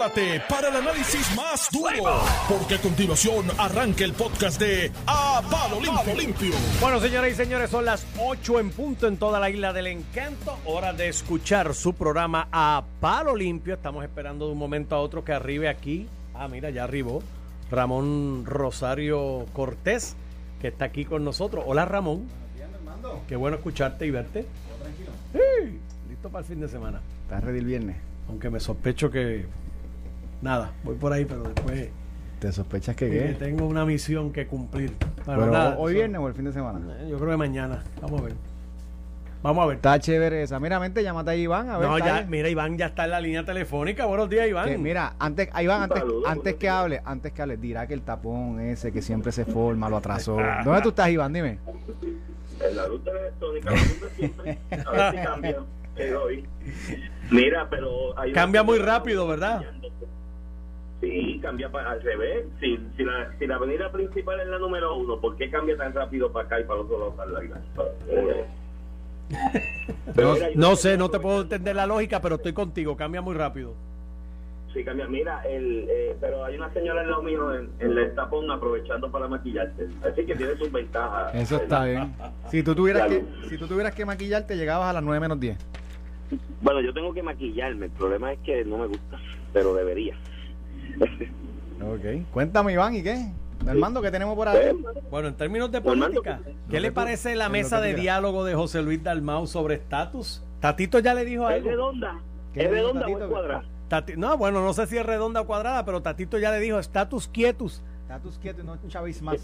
prepárate para el análisis más duro, porque a continuación arranca el podcast de A Palo Limpio. Limpio. Bueno, señoras y señores, son las 8 en punto en toda la isla del encanto. Hora de escuchar su programa A Palo Limpio. Estamos esperando de un momento a otro que arribe aquí. Ah, mira, ya arribó Ramón Rosario Cortés, que está aquí con nosotros. Hola, Ramón. Qué bueno escucharte y verte. tranquilo? Sí, listo para el fin de semana. ¿Estás ready el viernes? Aunque me sospecho que. Nada, voy por ahí, pero después. ¿Te sospechas que qué? tengo una misión que cumplir. Bueno, Pero nada, hoy eso- viernes o el fin de semana. Eh, Yo creo que mañana. Vamos a ver. Vamos a ver. Está chévere esa. Mira, mente, llámate a Iván. A ver, No, ya, mira, Iván ya está en la línea telefónica. Buenos días, Iván. Que, mira, antes, Iván, antes, Saludos, antes que hable, antes que hable, dirá que el tapón ese que siempre se forma lo atrasó. ¿Dónde tú estás, Iván? Dime. En la luz siempre. A ver si cambia. Mira, pero. hay Cambia muy rápido, ¿verdad? Sí, cambia pa- al revés. Si, si, la, si la avenida principal es la número uno, ¿por qué cambia tan rápido para acá y para el otro lado para yo- No sé, no te puedo entender la lógica, pero estoy contigo. Cambia muy rápido. Sí, cambia. Mira, el, eh, pero hay una señora al lado mío en, en el tapón aprovechando para maquillarte. Así que tiene sus ventajas. Eso está bien. Si tú tuvieras que, si tú tuvieras que maquillarte, llegabas a las 9 menos 10. Bueno, yo tengo que maquillarme. El problema es que no me gusta, pero debería. Ok. Cuéntame, Iván, ¿y qué? Armando, ¿qué tenemos por ahí? Bueno, en términos de política, ¿qué le parece la mesa de diálogo de José Luis Dalmau sobre estatus? Tatito ya le dijo ¿Es algo. redonda? ¿Qué ¿Es le dijo redonda o es cuadrada? Tati- no, bueno, no sé si es redonda o cuadrada, pero Tatito ya le dijo estatus quietus. Status quieto y no chavis más.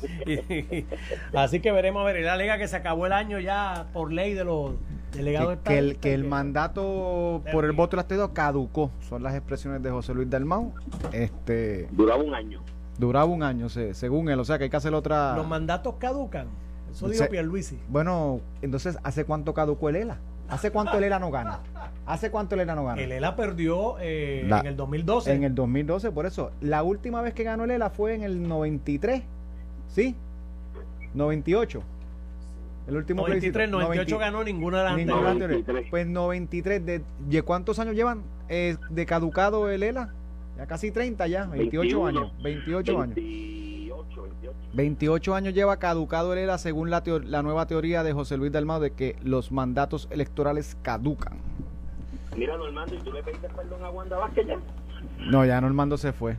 Así que veremos a ver. Él alega que se acabó el año ya por ley de los delegados que, que el, que el mandato por el voto del Estado caducó. Son las expresiones de José Luis Dalmau. Este, Duraba un año. duraba un año, se- según él. O sea, que hay que hacer otra... Los mandatos caducan. Eso dijo Pierluisi. Bueno, entonces, ¿hace cuánto caducó el ELA? ¿Hace cuánto el ELA no gana? ¿Hace cuánto el ELA no gana? El ELA perdió eh, La- en el 2012. En el 2012, por eso. La última vez que ganó el ELA fue en el 93. ¿Sí? 98. El último 93, plebiscito. 98 90 ganó ninguna de las Ninguna anteriores. anterior. 93. Pues 93. ¿De, ¿de cuántos años llevan eh, de caducado el ELA? Ya casi 30 ya, 28 21, años. 28 años. 28, 28. 28 años lleva caducado el ELA según la, la nueva teoría de José Luis Dalmau de que los mandatos electorales caducan. Mira, Normando, ¿y tú le pediste perdón a Wanda Vázquez ya? No, ya Normando se fue.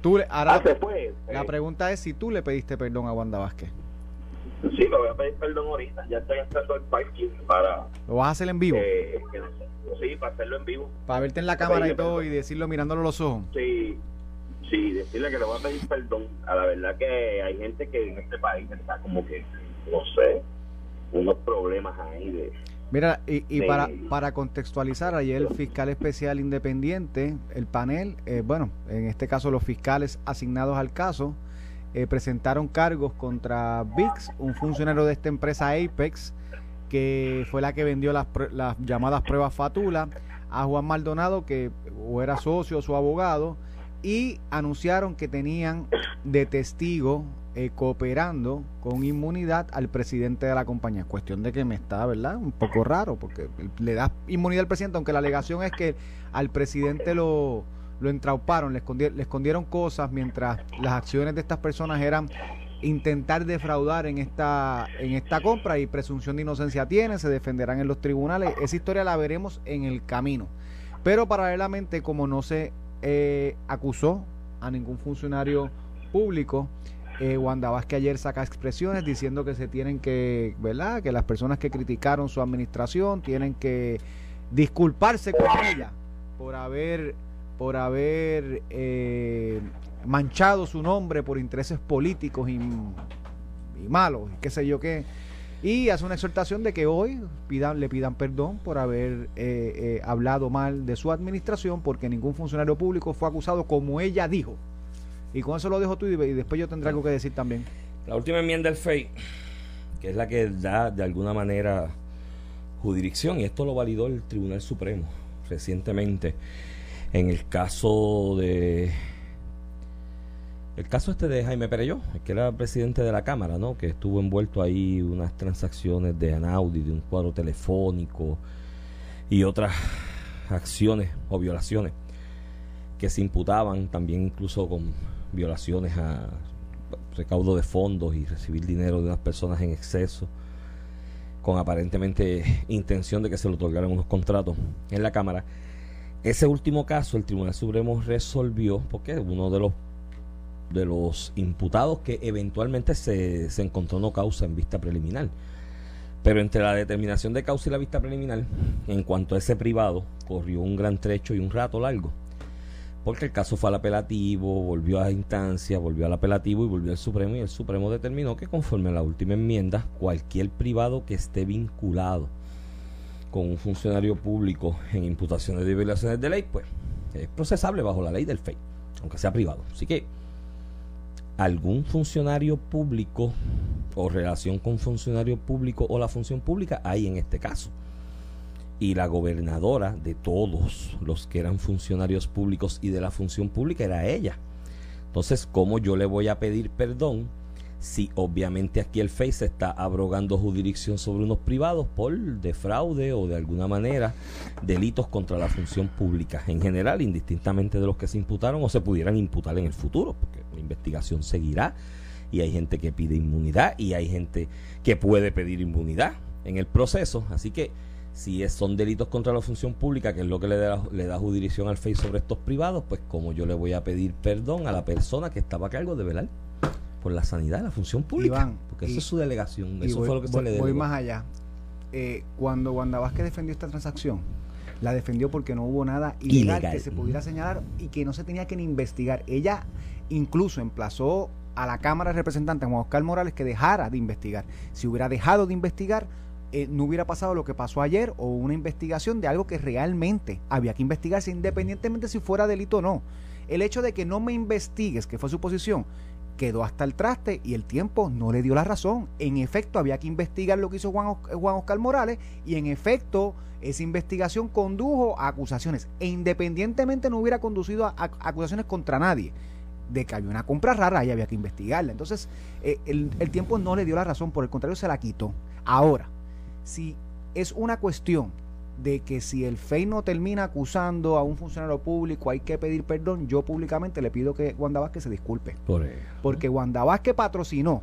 Tú le- ahora Ah, se fue. la Eh, pregunta es si tú le pediste perdón a Wanda Vázquez. Sí, le voy a pedir perdón ahorita. Ya estoy entrando al parking para... ¿Lo vas a hacer en vivo? eh, sí, para hacerlo en vivo. Para verte en la cámara y todo y decirlo mirándolo a los ojos. Sí, sí, decirle que le voy a pedir perdón. A la verdad que hay gente que en este país está como que, no sé, unos problemas ahí de... Mira, y, y para, para contextualizar, ayer el fiscal especial independiente, el panel, eh, bueno, en este caso los fiscales asignados al caso, eh, presentaron cargos contra VIX, un funcionario de esta empresa Apex, que fue la que vendió las, llamadas pruebas Fatula, a Juan Maldonado, que o era socio o su abogado, y anunciaron que tenían de testigo eh, cooperando con inmunidad al presidente de la compañía. Cuestión de que me está, ¿verdad? Un poco raro, porque le da inmunidad al presidente, aunque la alegación es que al presidente lo, lo entrauparon, le, escondi- le escondieron cosas mientras las acciones de estas personas eran intentar defraudar en esta en esta compra y presunción de inocencia tiene, se defenderán en los tribunales. Esa historia la veremos en el camino. Pero paralelamente, como no se eh, acusó a ningún funcionario público, eh, Wanda Vázquez ayer saca expresiones diciendo que se tienen que, ¿verdad? Que las personas que criticaron su administración tienen que disculparse con ella por haber, por haber eh, manchado su nombre por intereses políticos y, malos, qué sé yo qué. Y hace una exhortación de que hoy pidan, le pidan perdón por haber eh, eh, hablado mal de su administración, porque ningún funcionario público fue acusado como ella dijo. Y con eso lo dejo tú y después yo tendré algo que decir también. La última enmienda del FEI, que es la que da de alguna manera jurisdicción, y esto lo validó el Tribunal Supremo recientemente en el caso de. El caso este de Jaime Pereyó, que era presidente de la Cámara, ¿no? Que estuvo envuelto ahí unas transacciones de Anaudi, de un cuadro telefónico y otras acciones o violaciones que se imputaban también incluso con violaciones a recaudo de fondos y recibir dinero de unas personas en exceso con aparentemente intención de que se le otorgaran unos contratos en la Cámara. Ese último caso el Tribunal Supremo resolvió porque uno de los de los imputados que eventualmente se, se encontró no causa en vista preliminar. Pero entre la determinación de causa y la vista preliminar, en cuanto a ese privado, corrió un gran trecho y un rato largo. Porque el caso fue al apelativo, volvió a instancia, volvió al apelativo y volvió al Supremo. Y el Supremo determinó que, conforme a la última enmienda, cualquier privado que esté vinculado con un funcionario público en imputaciones de violaciones de ley, pues es procesable bajo la ley del FEI, aunque sea privado. Así que algún funcionario público o relación con funcionario público o la función pública hay en este caso. Y la gobernadora de todos los que eran funcionarios públicos y de la función pública era ella. Entonces, ¿cómo yo le voy a pedir perdón si obviamente aquí el FEI está abrogando jurisdicción sobre unos privados por defraude o de alguna manera delitos contra la función pública en general, indistintamente de los que se imputaron o se pudieran imputar en el futuro, porque la investigación seguirá y hay gente que pide inmunidad y hay gente que puede pedir inmunidad en el proceso, así que si son delitos contra la función pública, que es lo que le da, le da jurisdicción al FEI sobre estos privados, pues como yo le voy a pedir perdón a la persona que estaba a cargo de velar por la sanidad de la función pública. porque eso es su delegación. Eso fue lo que se le Voy más allá. Eh, cuando Wanda Vázquez defendió esta transacción, la defendió porque no hubo nada ilegal, que se pudiera señalar y que no se tenía que ni investigar. Ella incluso emplazó a la Cámara de Representantes, Juan Oscar Morales, que dejara de investigar. Si hubiera dejado de investigar, eh, no hubiera pasado lo que pasó ayer o una investigación de algo que realmente había que investigarse independientemente si fuera delito o no. El hecho de que no me investigues, que fue su posición, quedó hasta el traste y el tiempo no le dio la razón. En efecto, había que investigar lo que hizo Juan, Oscar Morales y en efecto esa investigación condujo a acusaciones e independientemente no hubiera conducido a, acusaciones contra nadie de que había una compra rara y había que investigarla. Entonces, eh, el, el tiempo no le dio la razón, por el contrario, se la quitó. Ahora, si es una cuestión de que si el FEI no termina acusando a un funcionario público hay que pedir perdón, yo públicamente le pido que Wanda Vázquez se disculpe. Porque Wanda Vázquez patrocinó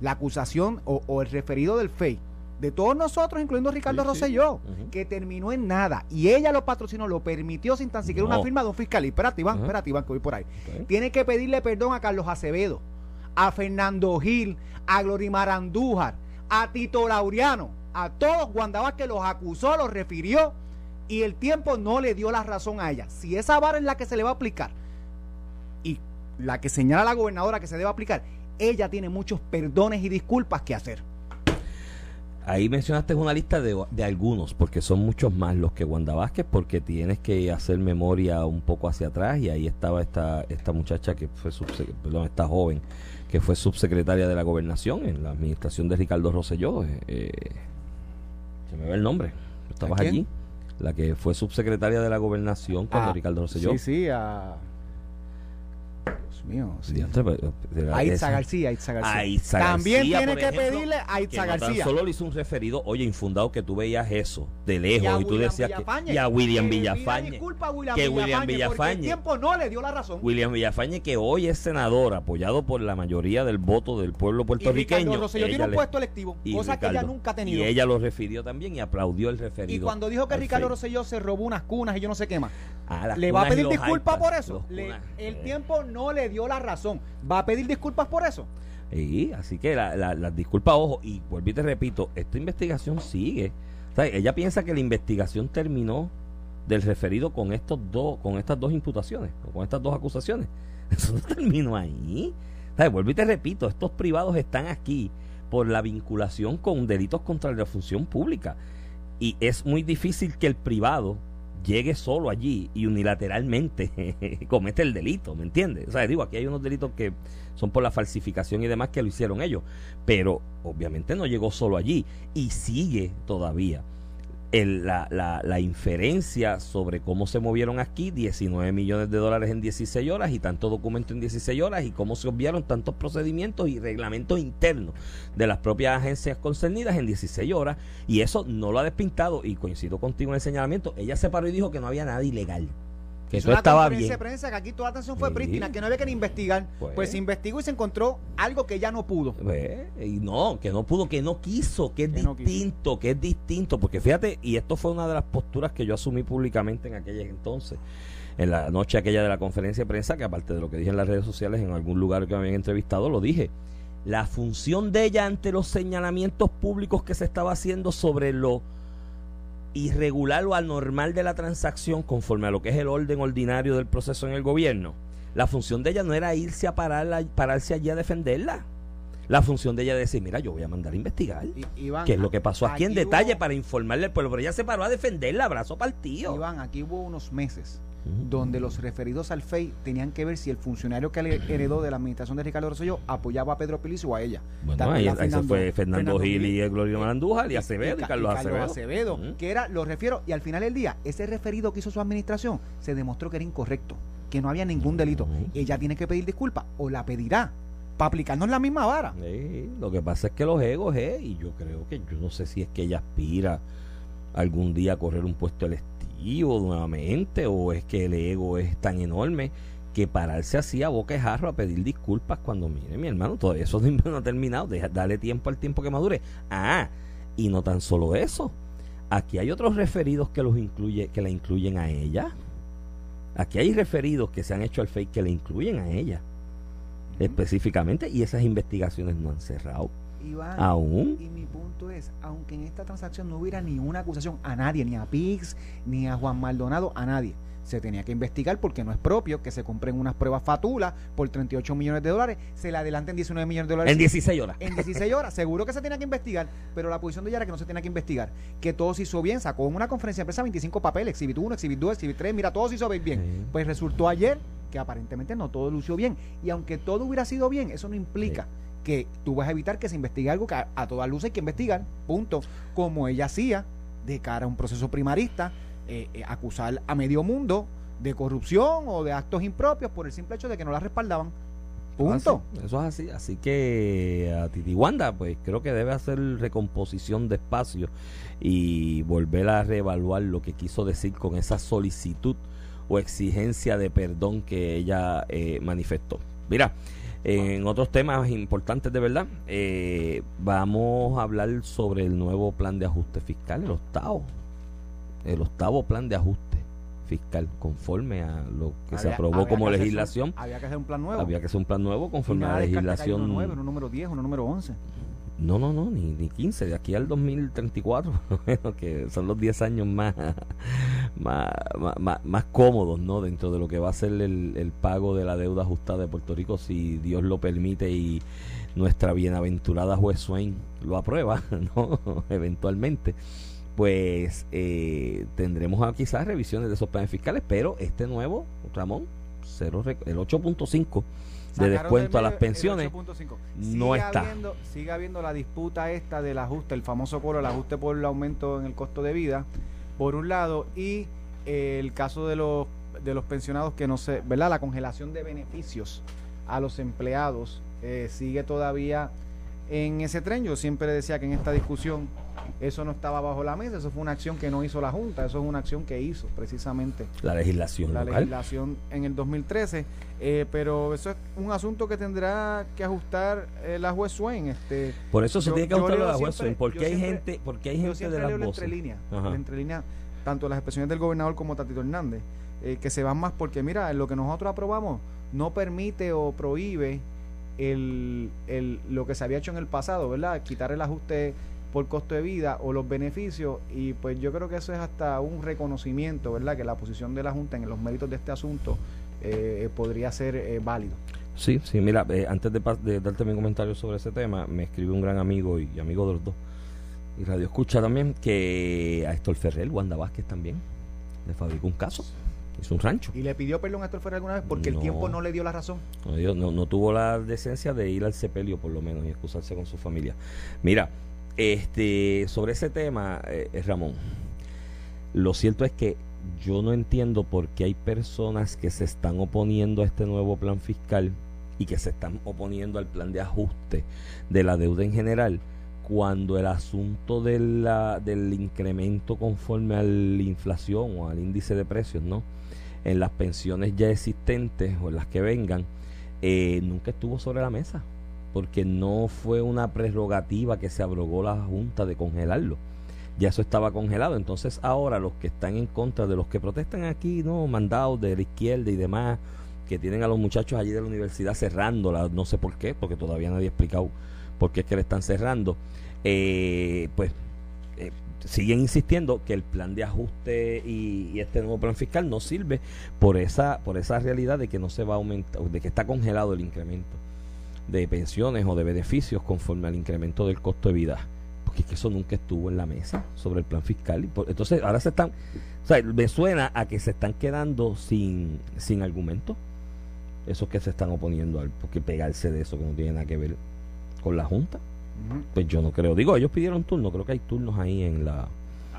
la acusación o, el referido del FEI de todos nosotros, incluyendo Ricardo Rosselló, que terminó en nada. Y ella lo patrocinó, lo permitió sin tan siquiera una firma de un fiscal. Y espérate, Iván, espérate, Iván, que voy por ahí. Tiene que pedirle perdón a Carlos Acevedo, a Fernando Gil, a Glorimar Andújar, a Tito Laureano a todos Wanda que los acusó, los refirió y el tiempo no le dio la razón a ella. Si esa vara es la que se le va a aplicar y la que señala la gobernadora que se debe aplicar, ella tiene muchos perdones y disculpas que hacer. Ahí mencionaste una lista de, de, algunos, porque son muchos más los que Wanda Vázquez, porque tienes que hacer memoria un poco hacia atrás y ahí estaba esta, esta muchacha que fue, perdón, esta joven que fue subsecretaria de la gobernación en la administración de Ricardo Rosselló. Eh, eh se me ve el nombre. Estabas allí. La que fue subsecretaria de la gobernación cuando ah, Ricardo Rosselló. Sí, sí, a mío. Aitza García, Aitza García. También tiene que pedirle a Aitza García. solo le hizo un referido, oye, infundado, que tú veías eso de lejos y, tú decías que. Y a William Villafañe. que William Villafañe. el tiempo no le dio la razón. William Villafañe, que hoy es senador, apoyado por la mayoría del voto del pueblo puertorriqueño. Y Rosselló tiene un puesto electivo, cosa que ella nunca ha tenido. Y ella lo refirió también y aplaudió el referido. Y cuando dijo que Ricardo Rosselló se robó unas cunas y yo no sé qué más. Ah, ¿Le va a pedir disculpas por eso? el tiempo no le dio la razón. ¿Va a pedir disculpas por eso? Sí, así que las la, disculpas, ojo, y vuelvo y te repito, esta investigación sigue. ella piensa que la investigación terminó del referido con estos dos, con estas dos imputaciones, con estas dos acusaciones. Eso no terminó ahí. Vuelvo y te repito, estos privados están aquí por la vinculación con delitos contra la función pública. Y es muy difícil que el privado llegue solo allí y unilateralmente comete el delito, ¿me entiendes? O sea, digo, aquí hay unos delitos que son por la falsificación y demás que lo hicieron ellos, pero obviamente no llegó solo allí y sigue todavía el, la, la, la, inferencia sobre cómo se movieron aquí 19 millones de dólares en 16 horas y tanto documento en 16 horas y cómo se obviaron tantos procedimientos y reglamentos internos de las propias agencias concernidas en 16 horas y eso no lo ha despintado y coincido contigo en el señalamiento. Ella se paró y dijo que no había nada ilegal que Hizo todo una estaba conferencia bien. de prensa que aquí toda la atención fue Sí. prístina, que no había que ni investigar. Pues. Pues. se investigó y se encontró algo que ya no pudo. Ve, Y no, que no pudo, que no quiso, que es Que no quiso. distinto, que es distinto. Porque fíjate, y esto fue una de las posturas que yo asumí públicamente en aquella entonces, en la noche aquella de la conferencia de prensa, que aparte de lo que dije en las redes sociales, en algún lugar que me habían entrevistado, lo dije. La función de ella ante los señalamientos públicos que se estaba haciendo sobre lo irregular o anormal de la transacción conforme a lo que es el orden ordinario del proceso en el gobierno, la función de ella no era irse a pararla, pararse allí a defenderla. La función de ella era decir, mira, yo voy a mandar a investigar. I- Iván, ¿Qué es lo que pasó aquí en hubo- detalle para informarle al pueblo? Pero ella se paró a defenderla, brazo partido. Iván, aquí hubo unos meses donde los referidos al FEI tenían que ver si el funcionario que le heredó de la administración de Ricardo Rosselló apoyaba a Pedro Pilicio o a ella. Bueno, ¿Te ahí, ahí se fue Fernando, Gil y Gloria eh, Marandújar y Acevedo y, Ca- Carlos Acevedo. Que era, lo refiero, y al final del día, ese referido que hizo su administración se demostró que era incorrecto, que no había ningún delito. Ella tiene que pedir disculpas o la pedirá para aplicarnos la misma vara. Sí, lo que pasa es que los egos, eh, y yo creo que yo no sé si es que ella aspira algún día a correr un puesto electivo nuevamente, o es que el ego es tan enorme que pararse así a boca de jarro a pedir disculpas cuando mire mi hermano, todavía eso no ha terminado, deja, dale tiempo al tiempo que madure. Ah, y no tan solo eso, aquí hay otros referidos que los incluye, que la incluyen a ella. Aquí hay referidos que se han hecho al fake que le incluyen a ella específicamente y esas investigaciones no han cerrado Iván, aún. Y mi punto es, aunque en esta transacción no hubiera ni una acusación a nadie, ni a Pix, ni a Juan Maldonado, a nadie. Se tenía que investigar porque no es propio que se compren unas pruebas fatulas por 38 millones de dólares, se le adelanten 19 millones de dólares. En 16 horas. en 16 horas, seguro que se tenía que investigar, pero la posición de ella era que no se tenía que investigar, que todo se hizo bien, sacó en una conferencia de prensa 25 papeles, exhibit 1, exhibit 2, exhibit 3, mira, todo se hizo bien. Sí. Pues resultó ayer que aparentemente no todo lució bien, y aunque todo hubiera sido bien, eso no implica que tú vas a evitar que se investigue algo que a, a todas luces hay que investigar, punto, como ella hacía de cara a un proceso primarista, eh, eh, acusar a medio mundo de corrupción o de actos impropios por el simple hecho de que no la respaldaban. Punto. Así, eso es así. Así que a Titi Wanda, pues creo que debe hacer recomposición de espacio y volver a reevaluar lo que quiso decir con esa solicitud o exigencia de perdón que ella eh, manifestó. Mira, en otros temas importantes de verdad, eh, vamos a hablar sobre el nuevo plan de ajuste fiscal, el octavo. El octavo plan de ajuste fiscal, conforme a lo que se aprobó como que legislación. había que hacer un plan nuevo. Había que hacer un plan nuevo conforme a la legislación. Uno nuevo, uno número 10, uno número 11. No, no, no, ni, ni 15, de aquí al 2034, bueno, que son los 10 años más, más, más, más- cómodos, ¿no? Dentro de lo que va a ser el, el pago de la deuda ajustada de Puerto Rico, si Dios lo permite y nuestra bienaventurada juez Swain lo aprueba, ¿no? Eventualmente, pues eh, tendremos quizás revisiones de esos planes fiscales, pero este nuevo, Ramón, cero, rec- el 8.5 de descuento a las pensiones 8.5. no está. habiendo- sigue habiendo la disputa esta del ajuste, el famoso coro, el ajuste por el aumento en el costo de vida, por un lado, y eh, el caso de los, de los pensionados que no se, ¿verdad? La congelación de beneficios a los empleados eh, sigue todavía en ese tren. Yo siempre decía que en esta discusión eso no estaba bajo la mesa, eso fue una acción que no hizo la Junta, eso es una acción que hizo precisamente la legislación la local. legislación en el 2013, eh, pero eso es un asunto que tendrá que ajustar eh, la juez Swain. Este, Por eso se Yo- tiene que yo ajustar la juez siempre- porque yo hay siempre- gente, porque hay yo gente siempre de las leo la voces. entrelínea, Ajá. la entrelínea, tanto las expresiones del gobernador como Tatito Hernández, eh, que se van más porque, mira, lo que nosotros aprobamos no permite o prohíbe el, el, lo que se había hecho en el pasado, ¿verdad? Quitar el ajuste por costo de vida o los beneficios y pues yo creo que eso es hasta un reconocimiento, ¿verdad? Que la posición de la Junta en los méritos de este asunto eh, podría ser eh, válido. Sí, sí, mira, eh, antes de, de darte mi comentario sobre ese tema, me escribe un gran amigo y, amigo de los dos, y Radio Escucha también, que a Héctor Ferrer, Wanda Vázquez también, le fabricó un caso, hizo un rancho. Y le pidió perdón a Héctor Ferrer alguna vez porque No. el tiempo no le dio la razón. No, no, no tuvo la decencia de ir al sepelio por lo menos y excusarse con su familia. Mira, este, sobre ese tema, eh, eh, Ramón, lo cierto es que yo no entiendo por qué hay personas que se están oponiendo a este nuevo plan fiscal y que se están oponiendo al plan de ajuste de la deuda en general cuando el asunto de la, del incremento conforme a la inflación o al índice de precios, ¿no? En las pensiones ya existentes o en las que vengan, eh, nunca estuvo sobre la mesa, porque no fue una prerrogativa que se abrogó la Junta de congelarlo. Ya eso estaba congelado. Entonces ahora los que están en contra de los que protestan aquí, no, mandados de la izquierda y demás, que tienen a los muchachos allí de la universidad cerrándola, no sé por qué, porque todavía nadie ha explicado por qué es que le están cerrando, eh, pues eh, siguen insistiendo que el plan de ajuste y, este nuevo plan fiscal no sirve por esa por esa realidad de que no se va a aumentar de que está congelado el incremento de pensiones o de beneficios conforme al incremento del costo de vida. Porque es que eso nunca estuvo en la mesa sobre el plan fiscal. Y entonces ahora se están o sea me suena a que se están quedando sin sin argumento esos que se están oponiendo al porque pegarse de eso que no tiene nada que ver con la junta pues yo no creo. Digo, ellos pidieron turno, creo que hay turnos ahí en la.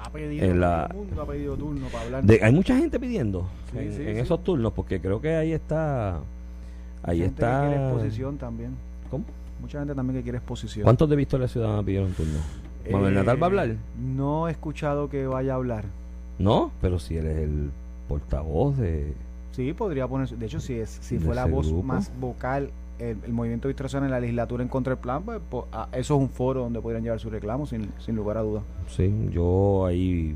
Ha pedido, en la, todo el mundo ha pedido turno para hablar. De, hay mucha gente pidiendo Sí, en, sí, en sí. esos turnos, porque creo que ahí está. Ahí Gente que quiere está. exposición también. ¿Cómo? Mucha gente también que quiere exposición. ¿Cuántos de Victoria Ciudadana pidieron turno? ¿Manuel Eh, Natal va a hablar? No he escuchado que vaya a hablar. No, pero si él es el portavoz de. Sí, podría ponerse. De hecho, si, es, si fue la voz grupo. más vocal, el, el movimiento de Victoria Ciudadana en la legislatura en contra del plan, pues, ah, eso es un foro donde podrían llevar su reclamo, sin, sin lugar a dudas. Sí, yo ahí.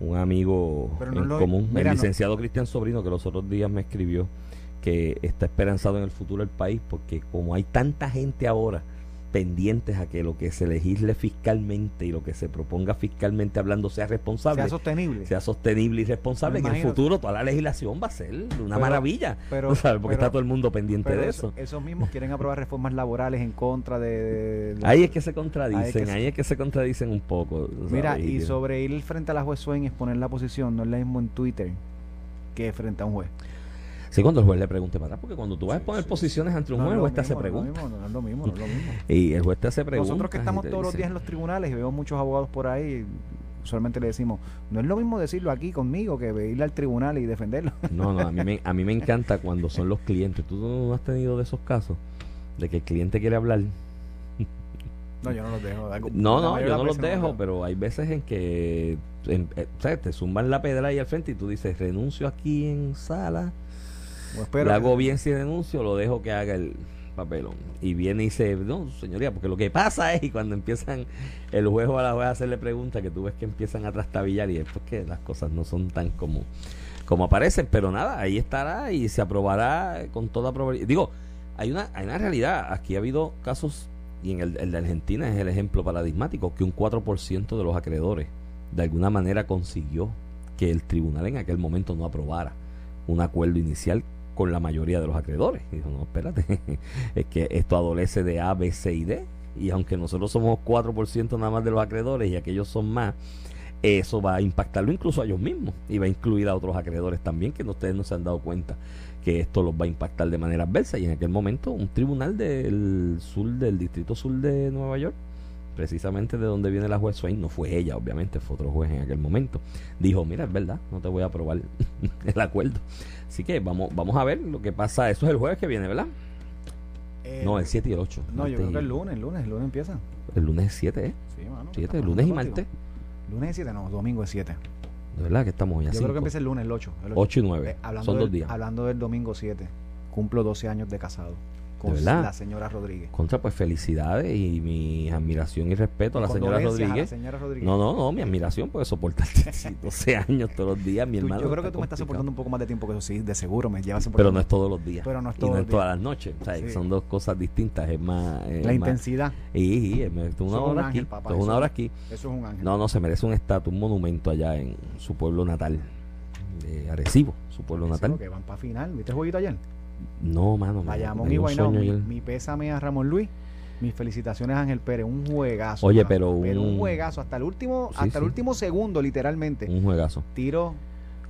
Un amigo Pero no en lo- común, mira, el no- licenciado Cristian Sobrino, que los otros días me escribió que está esperanzado en el futuro del país, porque como hay tanta gente ahora pendientes a que lo que se legisle fiscalmente y lo que se proponga fiscalmente hablando sea responsable, Sea sostenible. sea sostenible y responsable, en el futuro toda la legislación va a ser una Pero- maravilla, pero- porque pero- está todo el mundo pendiente de eso- eso. esos mismos quieren aprobar reformas laborales en contra de... Ahí es que se contradicen, Ahí es que se- ahí es que se contradicen un poco. ¿tú Mira, y sobre ir frente a la juez Swain y exponer la posición, no es lo mismo en Twitter que frente a un juez. Sí, cuando el juez le pregunte para atrás, porque cuando tú vas a Sí, poner sí, posiciones ante un juez, el juez te hace preguntas. No es lo mismo, no es lo mismo. Y el juez te hace preguntas. Nosotros que estamos todos los días en los tribunales y veo muchos abogados por ahí, usualmente le decimos, no es lo mismo decirlo aquí conmigo que ir al tribunal y defenderlo. No, no, a mí, me, a mí me encanta cuando son los clientes. ¿Tú no has tenido de esos casos? De que el cliente quiere hablar. No, yo no los dejo. algo- No, no, yo no los dejo, pero hay veces en que en- eh, ¿sabes? te zumban la pedra ahí al frente y tú dices, renuncio aquí en sala. O espero le que- hago bien si renuncio, lo dejo que haga el papelón. Y viene y dice, no, señoría, porque lo que pasa es y cuando empiezan el juez o a la juez a hacerle preguntas, que tú ves que empiezan a trastabillar y es porque las cosas no son tan como, como aparecen. Pero nada, ahí estará y se aprobará con toda probabilidad. Digo, hay una, hay una realidad. Aquí ha habido casos, y en el, el de Argentina es el ejemplo paradigmático, que un 4% de los acreedores de alguna manera consiguió que el tribunal en aquel momento no aprobara un acuerdo inicial con la mayoría de los acreedores. Y dijo, no, espérate, es que esto adolece de A, B, C y D. Y aunque nosotros somos 4% nada más de los acreedores y aquellos son más, eso va a impactarlo incluso a ellos mismos y va a incluir a otros acreedores también que ustedes no se han dado cuenta que esto los va a impactar de manera adversa. Y en aquel momento un tribunal del sur, del distrito sur de Nueva York, precisamente de donde viene la juez Swain, no fue ella, obviamente, fue otro juez en aquel momento, dijo, mira, es verdad, no te voy a aprobar el acuerdo. Así que vamos, vamos a ver lo que pasa. Eso es el jueves que viene, ¿verdad? Eh, no, el 7 y el 8. No, yo creo que el lunes, el lunes, el lunes empieza. El lunes es 7, ¿eh? Sí, mano. 7, estamos lunes y martes. Lunes es 7, no, domingo es 7. De verdad que estamos hoy a Yo creo que 5. empieza el lunes, el 8. El 8 y 9. Eh, hablando Son del, dos días. Hablando del domingo 7, cumplo 12 años de casado con verdad? la señora Rodríguez. Contra, pues felicidades y mi admiración y respeto a la señora Condolencias a la Rodríguez. señora Rodríguez. No, no, no, mi admiración puede soportar 12 años todos los días, mi hermano. yo creo que tú me estás soportando un poco más de tiempo que eso, sí, de seguro me llevas Pero no es todos los días. Pero no es y todos no los es todas las noches. O sea, Sí. son dos cosas distintas. Es más. es La más- intensidad, Y, y, es- una Eso un hora ángel, aquí. papá, esto es eso una hora aquí. eso es un ángel. No, no, se merece un estatus, un monumento allá en su pueblo natal. De Arecibo, su pueblo natal. porque van para final. ¿Viste el jueguito ayer? No, mano. Bayamón y Guaynabo. Mi, pésame a Ramón Luis. Mis felicitaciones a Ángel Pérez. Un juegazo. Oye, mano. pero un- un juegazo. Hasta el último, Sí, hasta sí. el último segundo, literalmente. Un juegazo. Tiro.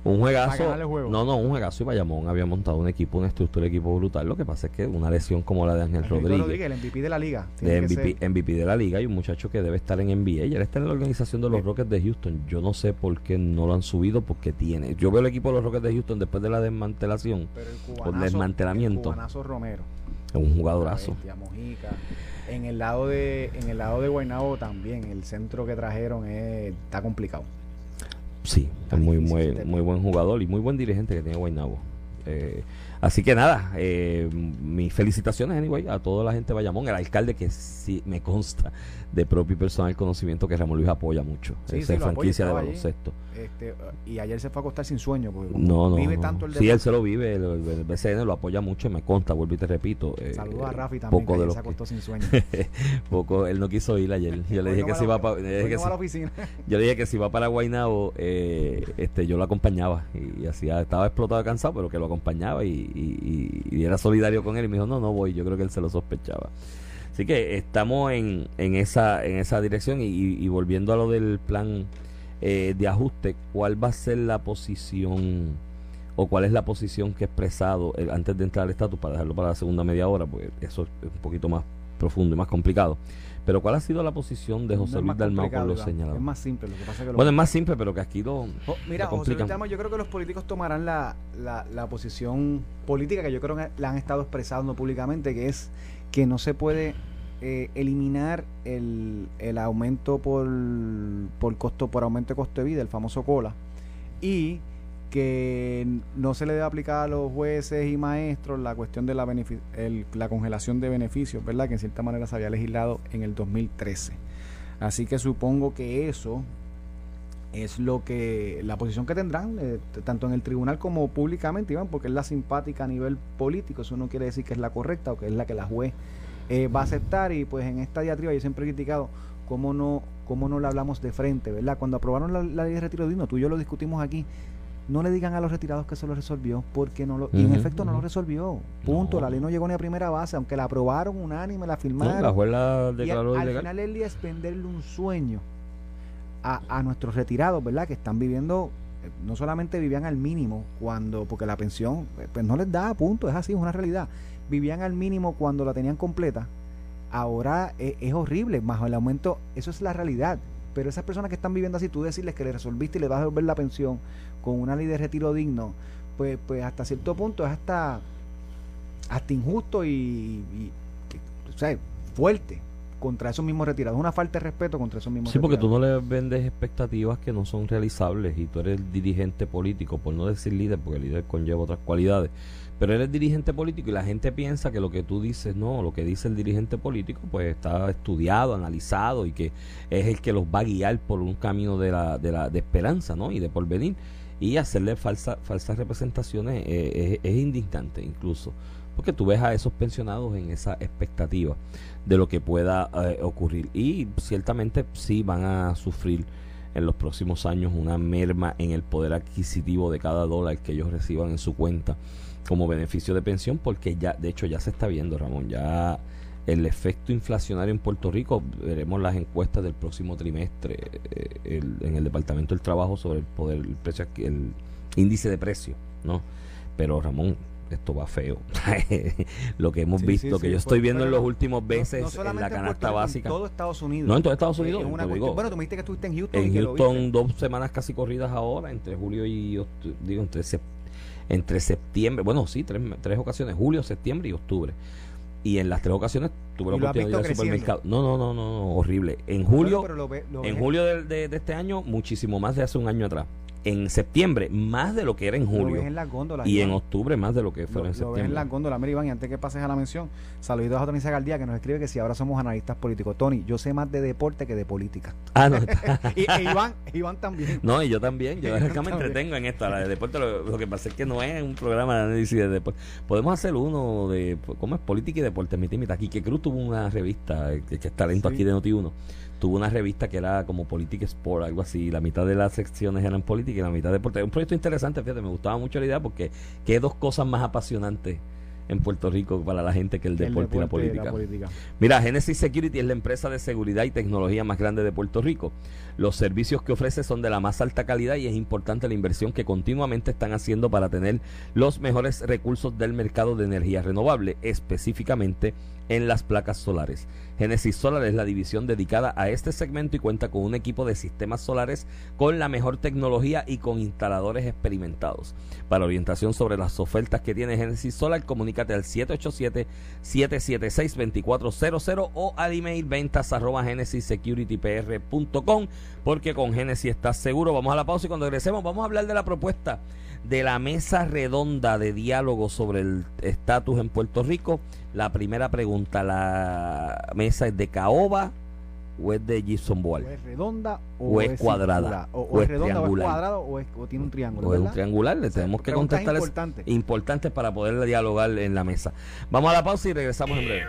Un juegazo. No, no, un juegazo. Y Bayamón había montado un equipo, una estructura de equipo brutal. Lo que pasa es que una lesión como la de Ángel Angelito Rodríguez, el MVP de la liga. De MVP, de la liga, y un muchacho que debe estar en NBA. Y él está en la organización de los Sí. Rockets de Houston. Yo no sé por qué no lo han subido, porque tiene. Yo veo el equipo de los Rockets de Houston después de la desmantelación. Pero el cubanazo, desmantelamiento. el Romero. Un jugadorazo. Bestia, Mojica. En el lado de en el lado de Guaynabo también el centro que trajeron es- está complicado. Sí, es muy, muy, muy buen jugador y muy buen dirigente que tiene Guaynabo. Eh, así que nada, eh, mis felicitaciones anyway, a toda la gente de Bayamón, el alcalde que sí me consta de propio y personal conocimiento que Ramón Luis apoya mucho. Sí, esa sí, franquicia de baloncesto. Este, y ayer se fue a acostar sin sueño. Porque No, no, vive no. tanto el Sí, él se lo vive, el, el BCN lo apoya mucho y me consta, vuelvo y te repito. eh, Saludos a eh, Rafi también, poco que de los se acostó sin sueño. poco, él no quiso ir ayer. Yo le dije que si a la- va para, yo le dije que si va para Guaynabo, eh, este, yo lo acompañaba y, hacía, estaba explotado cansado, pero que lo acompañaba y, y- y- y era solidario con él y me dijo, no, no voy, yo creo que él se lo sospechaba. Así que estamos en, en esa en esa dirección y, y volviendo a lo del plan eh, de ajuste, ¿cuál va a ser la posición o cuál es la posición que he expresado eh, antes de entrar al estatus para dejarlo para la segunda media hora? Porque eso es un poquito más profundo y más complicado. Pero ¿cuál ha sido la posición de No José es Luis Dalmau con lo Iván, señalado? Es más simple, lo que pasa es que lo- Bueno, es más simple, pero que aquí lo, Jo- Mira, lo José Luis complican. Dalmau, yo creo que los políticos tomarán la, la, la posición política que yo creo que la han estado expresando públicamente, que es que no se puede eh, eliminar el, el aumento por, por costo por aumento de costo de vida, el famoso cola, y que no se le debe aplicar a los jueces y maestros la cuestión de la, el- la congelación de beneficios, ¿verdad? Que en cierta manera se había legislado en el 2013. Así que supongo que eso es lo que la posición que tendrán eh, tanto en el tribunal como públicamente Iván porque es la simpática a nivel político. Eso no quiere decir que es la correcta o que es la que la juez eh, va a aceptar. Y pues en esta diatriba yo siempre he criticado cómo no cómo no le hablamos de frente verdad cuando aprobaron la, la ley de retiro digno tú y yo lo discutimos aquí no le digan a los retirados que se lo resolvió porque no lo y en efecto no lo resolvió. Punto No. la ley no llegó ni a primera base aunque la aprobaron unánime la No, firmaron. la juez la y declaró al, al ilegal. final el día es venderle un sueño a, a nuestros retirados, ¿verdad? Que están viviendo, eh, no solamente vivían al mínimo cuando, porque la pensión, eh, pues no les da, punto, es así, es una realidad. Vivían al mínimo cuando la tenían completa. Ahora eh, es horrible, más el aumento, eso es la realidad. Pero esas personas que están viviendo así, tú decirles que le resolviste y le vas a devolver la pensión con una ley de retiro digno, pues, pues hasta cierto punto es hasta, hasta injusto y, y- y, fuerte contra esos mismos retirados. Una falta de respeto contra esos mismos Sí, porque tú retirados. no le vendes expectativas que no son realizables y tú eres dirigente político, por no decir líder, porque el líder conlleva otras cualidades, pero eres dirigente político y la gente piensa que lo que tú dices, no, lo que dice el dirigente político, pues está estudiado, analizado y que es el que los va a guiar por un camino de, la, de, la, de esperanza, ¿no? Y de porvenir. Y hacerle falsa, falsas representaciones eh, es, es indignante incluso, porque tú ves a esos pensionados en esa expectativa de lo que pueda eh, ocurrir. Y ciertamente sí van a sufrir en los próximos años una merma en el poder adquisitivo de cada dólar que ellos reciban en su cuenta como beneficio de pensión, porque ya, de hecho, ya se está viendo, Ramón, ya el efecto inflacionario en Puerto Rico, veremos las encuestas del próximo trimestre eh, el- en el Departamento del Trabajo sobre el poder, el precio, el índice de precio, ¿no? Pero Ramón, esto va feo. lo que hemos Sí, visto, sí, que sí, yo estoy viendo en los últimos veces no en la canasta Rico, en básica. todo Estados Unidos. No, en todo Estados Unidos, Es una digo. bueno, tú me dijiste que estuviste en Houston. y En que lo Houston dos semanas casi corridas ahora, entre julio y digo entre entre septiembre, bueno sí, tres, tres ocasiones, julio, septiembre y octubre. Y en las tres ocasiones tuve la ¿Y lo has oportunidad de ir al supermercado. No, no, no, no, horrible. En julio, pero lo ve- lo en ves- julio de, de- de este año, muchísimo más de hace un año atrás. En septiembre, más de lo que era en lo julio. ves en las góndolas. y en octubre, más de lo que Lo, fueron en lo ves en septiembre. las góndolas. Mira, Iván, y antes que pases a la mención, saluditos a Tony Zagaldía que nos escribe que si ahora somos analistas políticos. Tony, yo sé más de deporte que de política. Ah, no, y e Iván, Iván también. No, y yo también. Yo acá me entretengo en esto. La de deporte, lo, lo que pasa es que no es un programa de análisis de deporte. Podemos hacer uno de. ¿Cómo es? Política y deporte. Mi timita. Quique Cruz tuvo una revista, eh, que, que es talento Sí. aquí de Noti1. Tuvo una revista que era como Política Sport, algo así. La mitad de las secciones eran política y la mitad deporte. Un proyecto interesante, fíjate, me gustaba mucho la idea porque qué dos cosas más apasionantes en Puerto Rico para la gente que el El deporte, y la deporte política. política. Mira, Genesis Security es la empresa de seguridad y tecnología más grande de Puerto Rico. Los servicios que ofrece son de la más alta calidad y es importante la inversión que continuamente están haciendo para tener los mejores recursos del mercado de energía renovable, específicamente en las placas solares. Genesis Solar es la división dedicada a este segmento y cuenta con un equipo de sistemas solares con la mejor tecnología y con instaladores experimentados. Para orientación sobre las ofertas que tiene Genesis Solar, comunícate al 787-776-2400 o al email ventas arroba porque con Genesis estás seguro. Vamos a la pausa y cuando regresemos vamos a hablar de la propuesta de la mesa redonda de diálogo sobre el estatus en Puerto Rico. La primera pregunta, ¿la mesa es de caoba o es de Gibson Boal? ¿O es redonda o, es, cuadrada? O, es redonda o es cuadrado o, tiene un triángulo. O es un triangular, le tenemos que contestar importantes importante para poder dialogar en la mesa. Vamos a la pausa y regresamos en breve.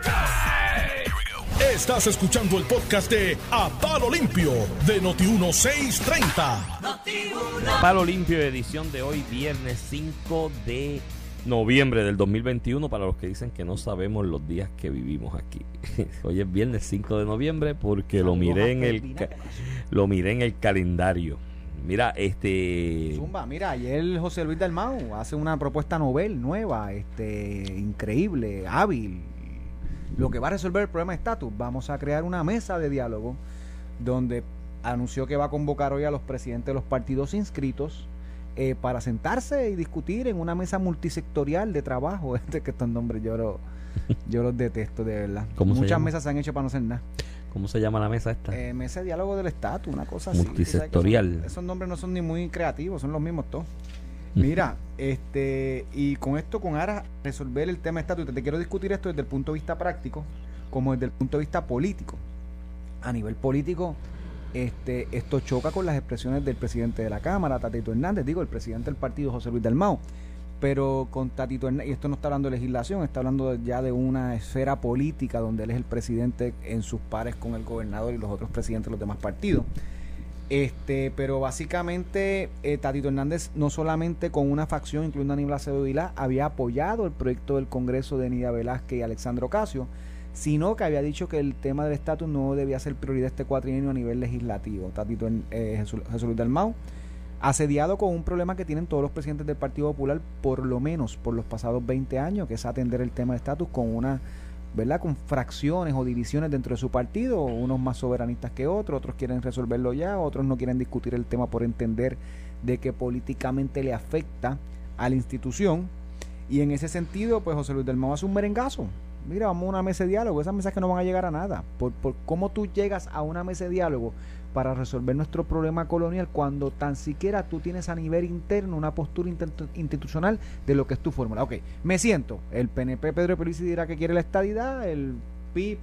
Estás escuchando el podcast de A Palo Limpio de Noti1630. Palo Limpio, edición de hoy, viernes 5 de noviembre del 2021, para los que dicen que no sabemos los días que vivimos aquí. hoy es viernes 5 de noviembre porque lo miré en el lo miré en el calendario. Mira, este. Zumba, mira, ayer José Luis Dalmau hace una propuesta novel nueva, este, increíble, hábil, lo que va a resolver el problema de estatus. Vamos a crear una mesa de diálogo donde anunció que va a convocar hoy a los presidentes de los partidos inscritos eh, para sentarse y discutir en una mesa multisectorial de trabajo. Este que estos nombres yo, lo, yo los detesto de verdad. Muchas mesas se han hecho para no hacer nada. ¿Cómo se llama la mesa esta? Eh, mesa de diálogo del estatus, una cosa así. Multisectorial. esos nombres no son ni muy creativos, son los mismos todos. Mira, este, y con esto, con aras resolver el tema de te quiero discutir esto desde el punto de vista práctico, como desde el punto de vista político. A nivel político, este, esto choca con las expresiones del presidente de la Cámara, Tatito Hernández, digo, el presidente del partido, José Luis Dalmau. Pero con Tatito Hernández, y esto no está hablando de legislación, está hablando ya de una esfera política donde él es el presidente en sus pares con el gobernador y los otros presidentes de los demás partidos. Este, pero básicamente eh, Tatito Hernández no solamente con una facción, incluyendo a Aníbal Acevedo había apoyado el proyecto del Congreso de Nidia Velázquez y Alexandro Ocasio, sino que había dicho que el tema del estatus no debía ser prioridad este cuatrienio a nivel legislativo. Tatito eh, Jesús, Luis Dalmau, asediado con un problema que tienen todos los presidentes del Partido Popular, por lo menos por los pasados 20 años, que es atender el tema de estatus con una ¿verdad? Con fracciones o divisiones dentro de su partido, unos más soberanistas que otros, otros quieren resolverlo ya, otros no quieren discutir el tema por entender de que políticamente le afecta a la institución. Y en ese sentido, pues José Luis del Mau hace un merengazo. Mira, vamos a una mesa de diálogo. Esas mesas que no van a llegar a nada. Por, por cómo tú llegas a una mesa de diálogo para resolver nuestro problema colonial cuando tan siquiera tú tienes a nivel interno una postura institucional de lo que es tu fórmula. Ok, me siento. El PNP Pedro Pérez dirá que quiere la estadidad, el PIB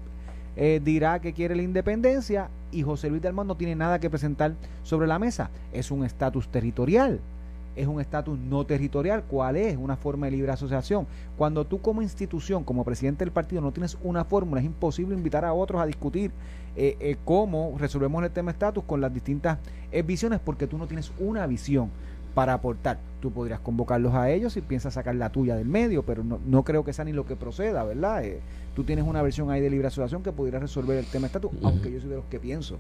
eh, dirá que quiere la independencia y José Luis del no tiene nada que presentar sobre la mesa. Es un estatus territorial es un estatus no territorial. ¿Cuál es? Una forma de libre asociación. Cuando tú como institución, como presidente del partido, no tienes una fórmula, es imposible invitar a otros a discutir eh, eh, cómo resolvemos el tema estatus con las distintas eh, visiones, porque tú no tienes una visión para aportar. Tú podrías convocarlos a ellos si piensas sacar la tuya del medio, pero no, no creo que sea ni lo que proceda, ¿verdad? Eh, tú tienes una versión ahí de libre asociación que pudiera resolver el tema estatus, aunque yo soy de los que pienso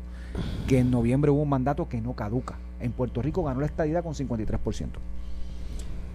que en noviembre hubo un mandato que no caduca. En Puerto Rico ganó la estadidad con 53%.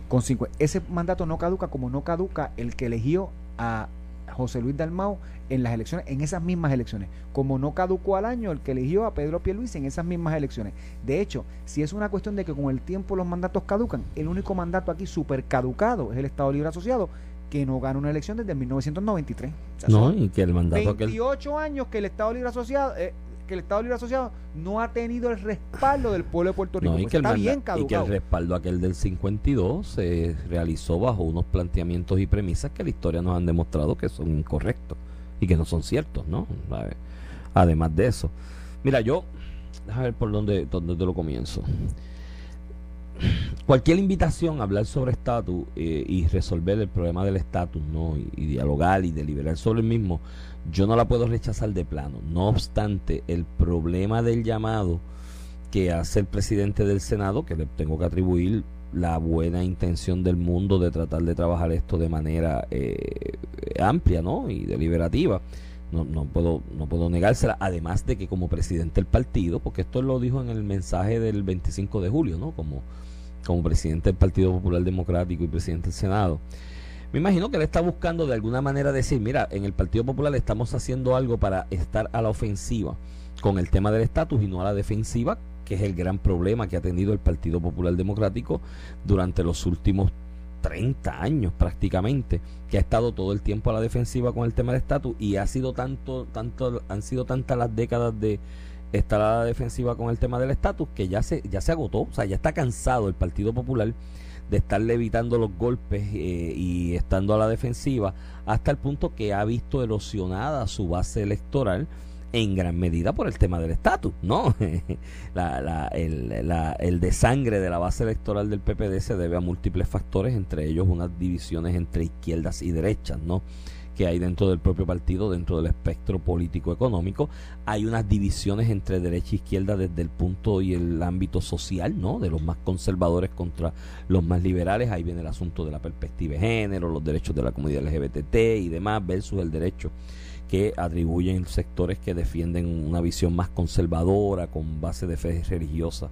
Con ese mandato no caduca como no caduca el que eligió a José Luis Dalmau en las elecciones, en esas mismas elecciones, como no caducó al año el que eligió a Pedro Pierluisi en esas mismas elecciones. De hecho, si es una cuestión de que con el tiempo los mandatos caducan, el único mandato aquí super caducado es el Estado Libre Asociado, que no gana una elección desde 1993. no, y que el mandato 28 años que el Estado Libre Asociado, eh, que el Estado Libre Asociado no ha tenido el respaldo del pueblo de Puerto Rico. y, pues que está bien y que el respaldo aquel del 52 se realizó bajo unos planteamientos y premisas que la historia nos han demostrado que son incorrectos y que no son ciertos, ¿no? Además de eso. Mira, yo, déjame ver por dónde, dónde te lo comienzo. Cualquier invitación a hablar sobre estatus eh, y resolver el problema del estatus, ¿no? Y, y dialogar y deliberar sobre el mismo, yo no la puedo rechazar de plano. No obstante, el problema del llamado que hace el presidente del Senado, que le tengo que atribuir la buena intención del mundo de tratar de trabajar esto de manera eh, amplia ¿no? y deliberativa. No, no, puedo, no puedo negársela, además de que como presidente del partido, porque esto lo dijo en el mensaje del 25 de julio, ¿no? como, como presidente del Partido Popular Democrático y presidente del Senado, Me imagino que él está buscando de alguna manera decir, mira, en el Partido Popular estamos haciendo algo para estar a la ofensiva con el tema del estatus y no a la defensiva, que es el gran problema que ha tenido el Partido Popular Democrático durante los últimos 30 años prácticamente, que ha estado todo el tiempo a la defensiva con el tema del estatus y ha sido tanto, tanto, han sido tantas las décadas de estar a la defensiva con el tema del estatus que ya se, ya se agotó, o sea, ya está cansado el Partido Popular de estarle evitando los golpes eh, y estando a la defensiva hasta el punto que ha visto erosionada su base electoral en gran medida por el tema del estatus, ¿no? la, la, el, la, el desangre de la base electoral del PPD se debe a múltiples factores, entre ellos unas divisiones entre izquierdas y derechas, ¿no? Que hay dentro del propio partido, dentro del espectro político económico. Hay unas divisiones entre derecha e izquierda desde el punto y el ámbito social, ¿no? De los más conservadores contra los más liberales. Ahí viene el asunto de la perspectiva de género, los derechos de la comunidad LGBT y demás, versus el derecho que atribuyen sectores que defienden una visión más conservadora, con base de fe religiosa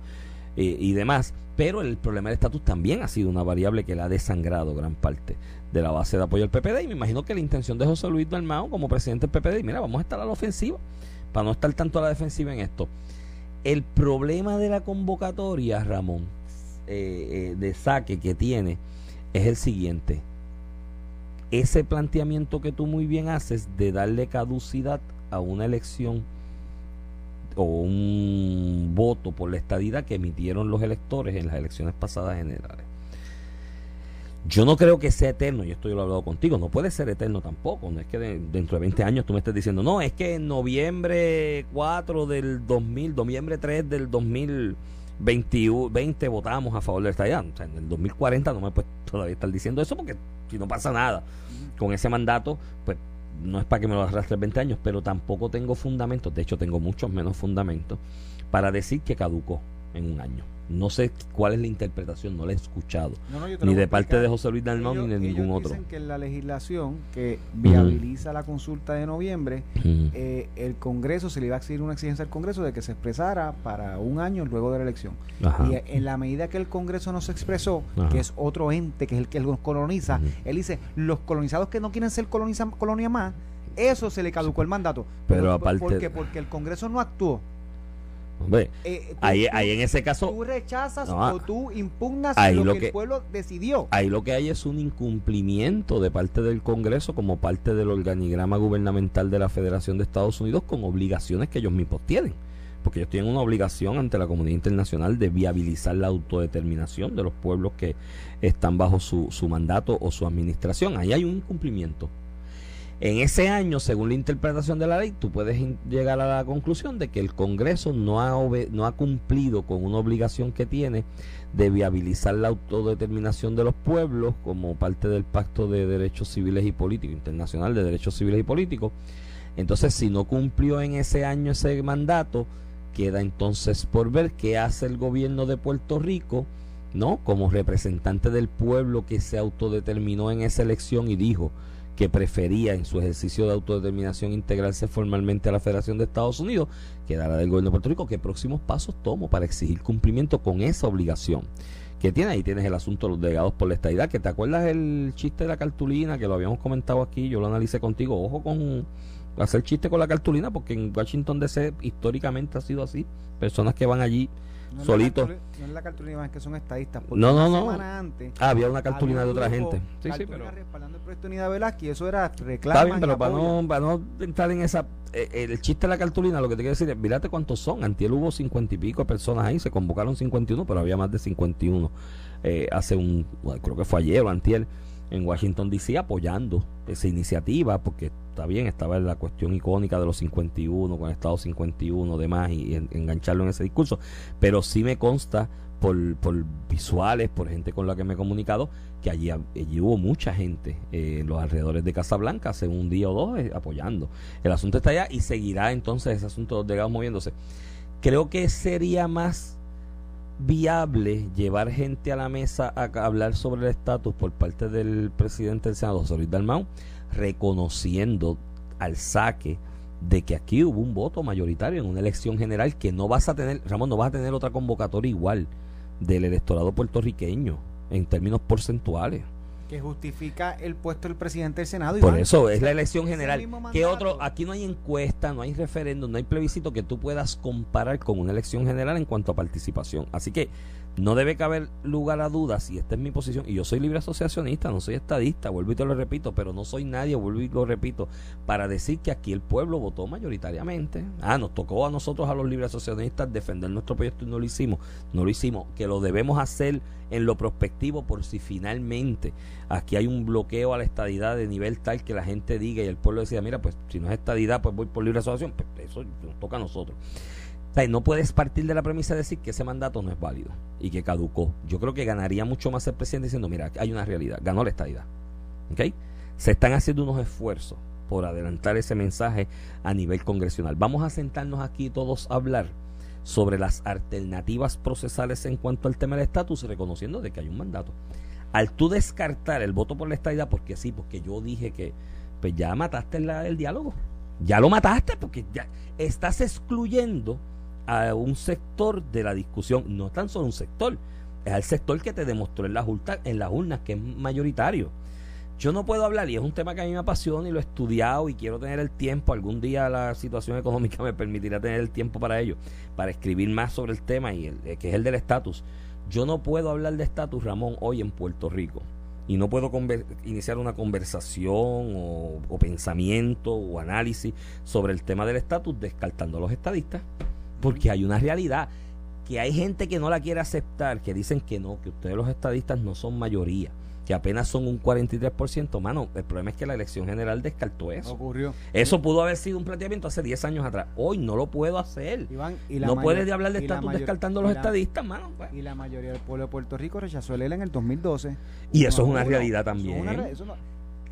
eh, y demás. Pero el problema del estatus también ha sido una variable que le ha desangrado gran parte de la base de apoyo al PPD. Y me imagino que la intención de José Luis Dalmao como presidente del PPD, mira, vamos a estar a la ofensiva, para no estar tanto a la defensiva en esto. El problema de la convocatoria, Ramón, eh, eh, de saque que tiene, es el siguiente ese planteamiento que tú muy bien haces de darle caducidad a una elección o un voto por la estadidad que emitieron los electores en las elecciones pasadas generales. Yo no creo que sea eterno, y esto yo lo he hablado contigo, no puede ser eterno tampoco, no es que dentro de 20 años tú me estés diciendo, no, es que en noviembre 4 del 2000, noviembre 3 del 2020 votamos a favor de la estadidad, o sea, en el 2040 no me puedes todavía estar diciendo eso porque si no pasa nada con ese mandato, pues no es para que me lo arrastre 20 años, pero tampoco tengo fundamentos, de hecho tengo muchos menos fundamentos, para decir que caducó en un año. No sé cuál es la interpretación, no la he escuchado. ni de parte de José Luis Dalmau ni de ningún otro. Dicen que la legislación que viabiliza la consulta de noviembre, eh, el Congreso se le iba a exigir una exigencia al Congreso de que se expresara para un año luego de la elección. Y en la medida que el Congreso no se expresó, que es otro ente, que es el que los coloniza, él dice, los colonizados que no quieren ser coloniza, colonia más, eso se le caducó el mandato. Pero, aparte... Porque, porque el Congreso no actuó. Eh, ahí, en ese caso. Tú rechazas o tú impugnas lo, que, el pueblo decidió. Ahí lo que hay es un incumplimiento de parte del Congreso como parte del organigrama gubernamental de la Federación de Estados Unidos con obligaciones que ellos mismos tienen. Porque ellos tienen una obligación ante la comunidad internacional de viabilizar la autodeterminación de los pueblos que están bajo su, su mandato o su administración. Ahí hay un incumplimiento. En ese año, según la interpretación de la ley, tú puedes llegar a la conclusión de que el Congreso no ha, cumplido con una obligación que tiene de viabilizar la autodeterminación de los pueblos como parte del Pacto de Derechos Civiles y Políticos, Internacional de Derechos Civiles y Políticos. Entonces, si no cumplió en ese año ese mandato, queda entonces por ver qué hace el gobierno de Puerto Rico, ¿no? Como representante del pueblo que se autodeterminó en esa elección y dijo, que prefería en su ejercicio de autodeterminación integrarse formalmente a la Federación de Estados Unidos, quedara del gobierno de Puerto Rico, qué próximos pasos tomo para exigir cumplimiento con esa obligación que tiene. Ahí tienes el asunto de los delegados por la estadidad, que te acuerdas el chiste de la cartulina, que lo habíamos comentado aquí, yo lo analicé contigo, ojo con hacer chiste con la cartulina, porque en Washington DC históricamente ha sido así, personas que van allí no solito. no es la cartulina, es que son estadistas. No, no, no. Antes, ah, había una cartulina de otra gente. Sí, sí, pero. respaldando el proyecto Unidad Velázquez, eso era reclamo. Está bien, pero para no, para no entrar en esa. Eh, el chiste de la cartulina, lo que te quiero decir es: mirate cuántos son. Antiel hubo cincuenta y pico personas ahí, se convocaron 51, pero había más de 51 eh, hace un. Creo que fue ayer o Antiel en Washington DC apoyando esa iniciativa, porque está bien, estaba la cuestión icónica de los 51, con Estado 51, demás, y, engancharlo en ese discurso, pero sí me consta por, por, visuales, por gente con la que me he comunicado, que allí, allí hubo mucha gente eh, en los alrededores de Casablanca hace un día o dos eh, apoyando. El asunto está allá y seguirá entonces ese asunto de los moviéndose. Creo que sería más viable llevar gente a la mesa a hablar sobre el estatus por parte del presidente del Senado, José Luis Dalmau, reconociendo al saque de que aquí hubo un voto mayoritario en una elección general que no vas a tener, Ramón, no vas a tener otra convocatoria igual del electorado puertorriqueño en términos porcentuales. Que justifica el puesto del presidente del Senado. Por Iván. eso es la elección general. ¿Qué otro? Aquí no hay encuesta, no hay referéndum, no hay plebiscito que tú puedas comparar con una elección general en cuanto a participación. Así que no debe caber lugar a dudas y esta es mi posición. Y yo soy libre asociacionista, no soy estadista, vuelvo y te lo repito, pero no soy nadie, vuelvo y lo repito, para decir que aquí el pueblo votó mayoritariamente. Ah, nos tocó a nosotros, a los libres asociacionistas, defender nuestro proyecto y no lo hicimos. No lo hicimos, que lo debemos hacer en lo prospectivo por si finalmente aquí hay un bloqueo a la estadidad de nivel tal que la gente diga y el pueblo decida, mira, pues si no es estadidad, pues voy por libre asociación, pues eso nos toca a nosotros. No puedes partir de la premisa de decir que ese mandato no es válido y que caducó. Yo creo que ganaría mucho más el presidente diciendo, mira, hay una realidad, ganó la estadidad. Se están haciendo unos esfuerzos por adelantar ese mensaje a nivel congresional. Vamos a sentarnos aquí todos a hablar sobre las alternativas procesales en cuanto al tema del estatus, reconociendo de que hay un mandato. Al tú descartar el voto por la estadidad, porque sí, porque yo dije que pues ya mataste el diálogo. Ya lo mataste porque ya estás excluyendo a un sector de la discusión, no tan solo un sector, es al sector que te demostró en las, urta- en las urnas que es mayoritario. Yo no puedo hablar, y es un tema que a mí me apasiona y lo he estudiado y quiero tener el tiempo, algún día la situación económica me permitirá tener el tiempo para ello, para escribir más sobre el tema, y el, eh, que es el del estatus. Yo no puedo hablar de estatus, Ramón, hoy en Puerto Rico. Y no puedo iniciar una conversación o, o pensamiento o análisis sobre el tema del estatus descartando a los estadistas. Porque hay una realidad que hay gente que no la quiere aceptar, que dicen que no, que ustedes los estadistas no son mayoría, que apenas son un 43%. Mano, el problema es que la elección general descartó eso. Ocurrió. Eso pudo haber sido un planteamiento hace 10 años atrás. Hoy no lo puedo hacer. Iván, y la No puedes de hablar de estatus descartando a los la- estadistas, mano. pues. Y la mayoría del pueblo de Puerto Rico rechazó el ELA en el 2012. Y eso es una realidad también. una re- eso no-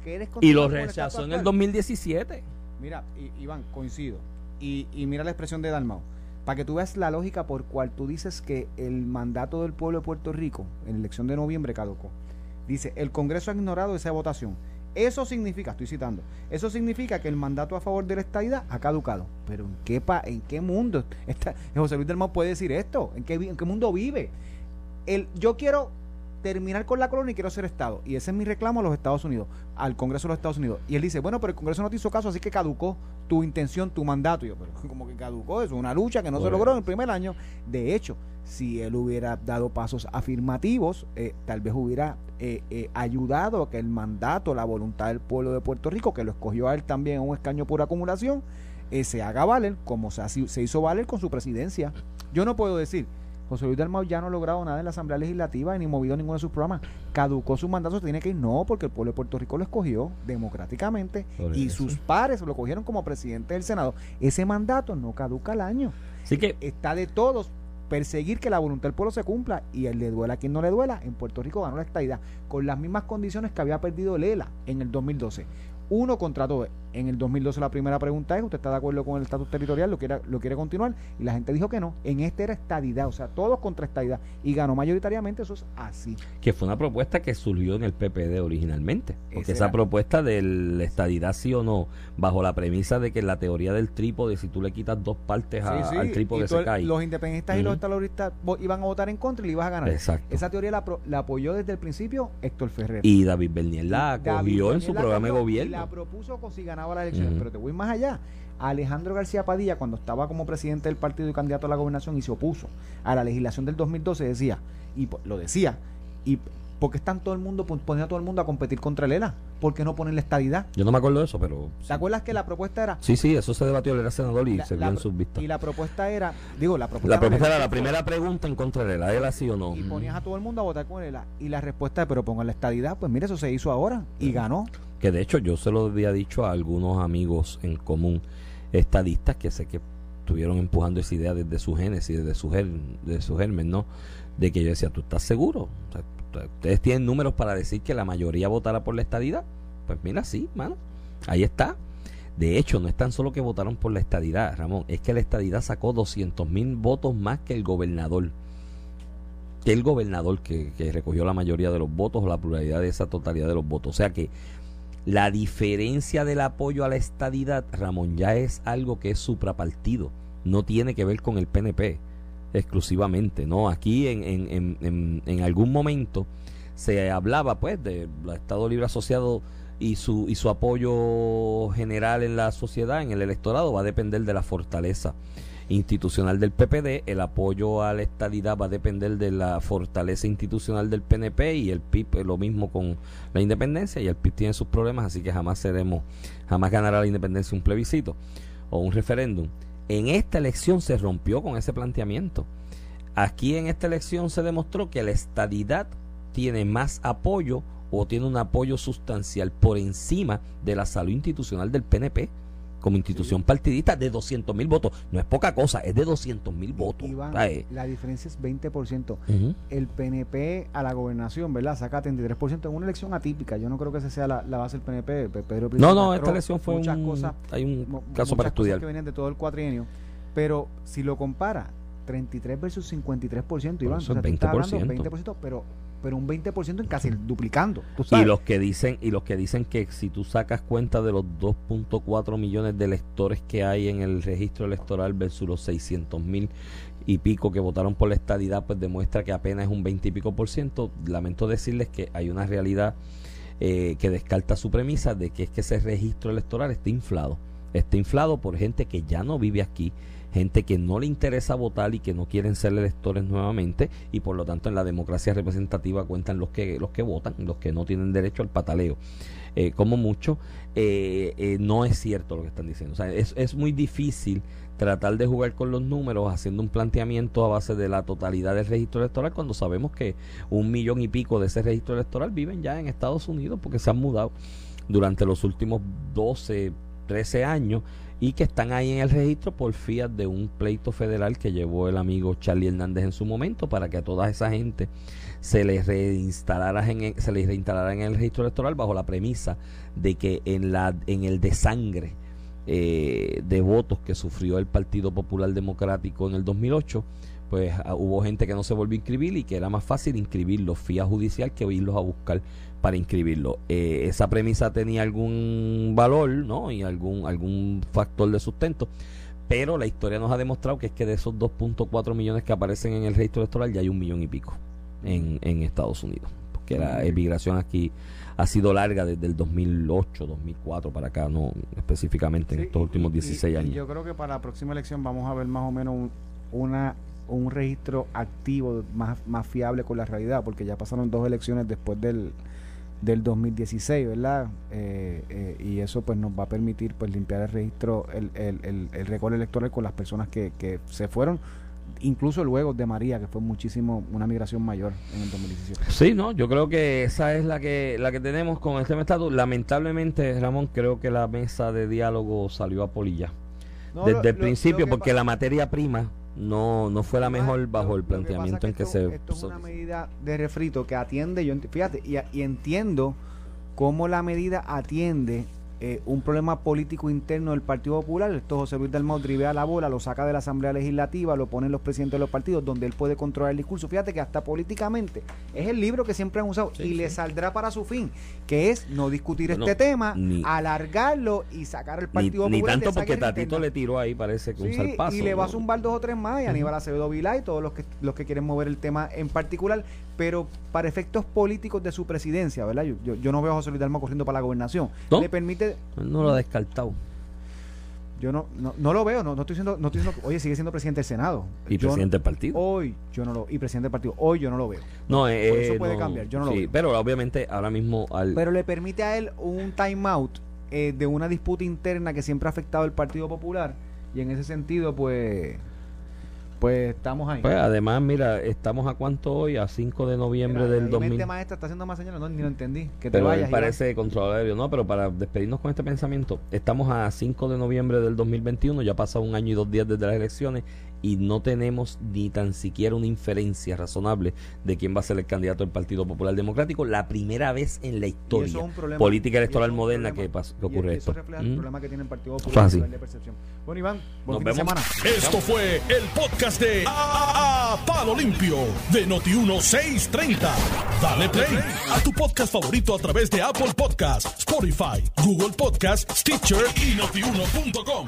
¿quieres Y lo rechazó en el actual? 2017. Mira, Iván, coincido. Y, y mira la expresión de Dalmau. Para que tú veas la lógica por cual tú dices que el mandato del pueblo de Puerto Rico en la elección de noviembre caducó. Dice, el Congreso ha ignorado esa votación. Eso significa, estoy citando, eso significa que el mandato a favor de la estadidad ha caducado. Pero ¿en qué, pa, en qué mundo está, José Luis Dalmau puede decir esto? ¿En qué, en qué mundo vive? El, yo quiero terminar con la colonia y quiero ser Estado. Y ese es mi reclamo a los Estados Unidos, al Congreso de los Estados Unidos. Y él dice, bueno, pero el Congreso no te hizo caso, así que caducó tu intención, tu mandato. Y yo, pero como que caducó eso, una lucha que no se logró en el primer año. De hecho, si él hubiera dado pasos afirmativos, eh, tal vez hubiera eh, eh, ayudado a que el mandato, la voluntad del pueblo de Puerto Rico, que lo escogió a él también en un escaño por acumulación, se haga valer como se hizo valer con su presidencia. Yo no puedo decir, José Luis Dalmau ya no ha logrado nada en la Asamblea Legislativa ni movido ninguno de sus programas. Caducó su mandato, se tiene que ir. No, porque el pueblo de Puerto Rico lo escogió democráticamente Por y eso. sus pares lo cogieron como presidente del Senado. Ese mandato no caduca al año. Así que Está de todos perseguir que la voluntad del pueblo se cumpla y el le duela a quien no le duela. En Puerto Rico ganó la estadidad con las mismas condiciones que había perdido Lela en el 2012. Uno contra todo. En el 2012 la primera pregunta es, ¿usted está de acuerdo con el estatus territorial? ¿Lo quiere, ¿Lo quiere continuar? Y la gente dijo que no. En este era estadidad, o sea, todos contra estadidad. Y ganó mayoritariamente, eso es así. que fue una propuesta que surgió en el PPD originalmente. Porque esa propuesta de la estadidad sí o no, bajo la premisa de que la teoría del trípode, si tú le quitas dos partes a- Sí, sí, al trípode se cae. Los independentistas y los estaloristas iban a votar en contra y le ibas a ganar. Exacto. Esa teoría la, la apoyó desde el principio Héctor Ferrer. Y David Bernier la cogió en su programa de gobierno. La propuso con si ganaba las elecciones. Ujú. Pero te voy más allá. Alejandro García Padilla, cuando estaba como presidente del partido y candidato a la gobernación y se opuso a la legislación del 2012, decía, y lo decía, y ¿por qué están todo el mundo pon- poniendo a todo el mundo a competir contra el ELA? ¿Por qué no ponen la estadidad? Yo no me acuerdo de eso, pero... ¿Te acuerdas que la propuesta era... Sí, sí, eso se debatió, él era senador y la- se vio en sus vistas. y la propuesta era, digo, la propuesta, La propuesta el era la primera pregunta en contra de la ¿era sí o no? y ponías a todo el mundo a votar con ELA. Y la respuesta es, pero pongan la estadidad, pues mire, eso se hizo ahora y ganó. Que de hecho yo se lo había dicho a algunos amigos en común estadistas que sé que estuvieron empujando esa idea desde su génesis, desde su, ger- de germen, ¿no? De que yo decía, ¿tú estás seguro? ¿Ustedes tienen números para decir que la mayoría votará por la estadidad? Pues mira, sí, mano. Ahí está. De hecho, no es tan solo que votaron por la estadidad, Ramón, es que la estadidad sacó 200 mil votos más que el gobernador. Que el gobernador que, que recogió la mayoría de los votos o la pluralidad de esa totalidad de los votos. O sea que la diferencia del apoyo a la estadidad, Ramón, ya es algo que es suprapartido. No tiene que ver con el PNP exclusivamente. No, aquí en, en, en, en, algún momento se hablaba pues del Estado Libre Asociado y su, y su apoyo general en la sociedad, en el electorado, va a depender de la fortaleza institucional del PPD, el apoyo a la estadidad va a depender de la fortaleza institucional del PNP y el PIB lo mismo con la independencia y el PIB tiene sus problemas, así que jamás seremos, jamás ganará la independencia un plebiscito o un referéndum. En esta elección se rompió con ese planteamiento. Aquí en esta elección se demostró que la estadidad tiene más apoyo o tiene un apoyo sustancial por encima de la salud institucional del PNP como institución partidista de 200 mil votos. No es poca cosa, es de 200 mil votos. Eh, la diferencia es 20%. El PNP a la gobernación, ¿verdad? Saca 33% en una elección atípica. Yo no creo que esa sea la, base del PNP. Pedro no, no, esta elección fue muchas cosas. Hay un caso para estudiar. que venían de todo el cuatrienio. Pero si lo compara, 33 versus 53%, Iván. Eso 20%. 20%, pero pero un 20% en casi duplicando. Y los que dicen y los que dicen que si tú sacas cuenta de los 2.4 millones de electores que hay en el registro electoral versus los 600 mil y pico que votaron por la estadidad, pues demuestra que apenas es un 20 y pico por ciento. Lamento decirles que hay una realidad eh, que descarta su premisa de que es que ese registro electoral está inflado. Está inflado por gente que ya no vive aquí gente que no le interesa votar y que no quieren ser electores nuevamente y por lo tanto en la democracia representativa cuentan los que los que votan, los que no tienen derecho al pataleo. Eh, como mucho, eh, eh, no es cierto lo que están diciendo. O sea, es, es muy difícil tratar de jugar con los números haciendo un planteamiento a base de la totalidad del registro electoral cuando sabemos que un millón y pico de ese registro electoral viven ya en Estados Unidos porque se han mudado durante los últimos 12, 13 años y que están ahí en el registro por fiat de un pleito federal que llevó el amigo Charlie Hernández en su momento para que a toda esa gente se les reinstalara en el, se les reinstalara en el registro electoral bajo la premisa de que en la en el desangre eh, de votos que sufrió el Partido Popular Democrático en el 2008 pues ah, hubo gente que no se volvió a inscribir y que era más fácil inscribirlos vía judicial que irlos a buscar para inscribirlo. Eh, esa premisa tenía algún valor, ¿no? Y algún, algún factor de sustento. Pero la historia nos ha demostrado que es que de esos 2.4 millones que aparecen en el registro electoral ya hay un millón y pico en, en Estados Unidos. Porque la emigración aquí ha sido larga desde el 2008, 2004 para acá, no específicamente en estos últimos 16 años. yo creo que para la próxima elección vamos a ver más o menos una un registro activo más, más fiable con la realidad, porque ya pasaron dos elecciones después del, del 2016, ¿verdad? Eh, eh, y eso pues nos va a permitir pues limpiar el registro, el, el, el, récord electoral con las personas que, que se fueron, incluso luego de María, que fue muchísimo, una migración mayor en el 2017. Sí, no, yo creo que esa es la que, la que tenemos con este estatus. Lamentablemente, Ramón, creo que la mesa de diálogo salió a polilla. Desde el principio, porque la materia prima no no fue la mejor bajo el planteamiento en que se esto es una medida de refrito que atiende yo fíjate y, y entiendo cómo la medida atiende eh, un problema político interno del Partido Popular. Esto José Luis Dalmau drivea la bola, lo saca de la Asamblea Legislativa, lo ponen los presidentes de los partidos, donde él puede controlar el discurso. Fíjate que hasta políticamente es el libro que siempre han usado y le saldrá para su fin, que es no discutir este tema, alargarlo y sacar el Partido Popular. Ni tanto porque Tatito le tiró ahí, parece que un salpazo. Y le va a zumbar dos o tres más, y Aníbal Acevedo Vilá y todos los que, los que quieren mover el tema en particular pero para efectos políticos de su presidencia, ¿verdad? Yo, yo, no veo a José Luis Dalma corriendo para la gobernación. ¿No? Le permite... No lo ha descartado. Yo no, no, lo veo, no, no, estoy diciendo, no estoy diciendo, oye, sigue siendo presidente del Senado. Y presidente del partido. Hoy yo no lo, y presidente del partido, hoy yo no lo veo. No, eh, Por eso puede cambiar, yo no lo sí, Pero obviamente ahora mismo al... Pero le permite a él un time out eh, de una disputa interna que siempre ha afectado al Partido Popular y en ese sentido, pues pues estamos ahí. Pues además, mira, estamos a cuánto hoy, a 5 de noviembre del 2000. maestra está haciendo más señales, no, ni lo entendí. Que te pero vayas. parece controlable, no, pero para despedirnos con este pensamiento, estamos a 5 de noviembre del 2021, ya pasa un año y dos días desde las elecciones y no tenemos ni tan siquiera una inferencia razonable de quién va a ser el candidato del Partido Popular Democrático. La primera vez en la historia política electoral moderna que, ocurre esto. refleja el ¿Mm? problema que tiene el Partido Popular de percepción. Bueno, Iván, buen Nos vemos. semana. Esto fue el podcast de a, Palo Limpio de Noti1630. Dale play a tu podcast favorito a través de Apple Podcasts, Spotify, Google Podcasts, Stitcher y notiuno.com.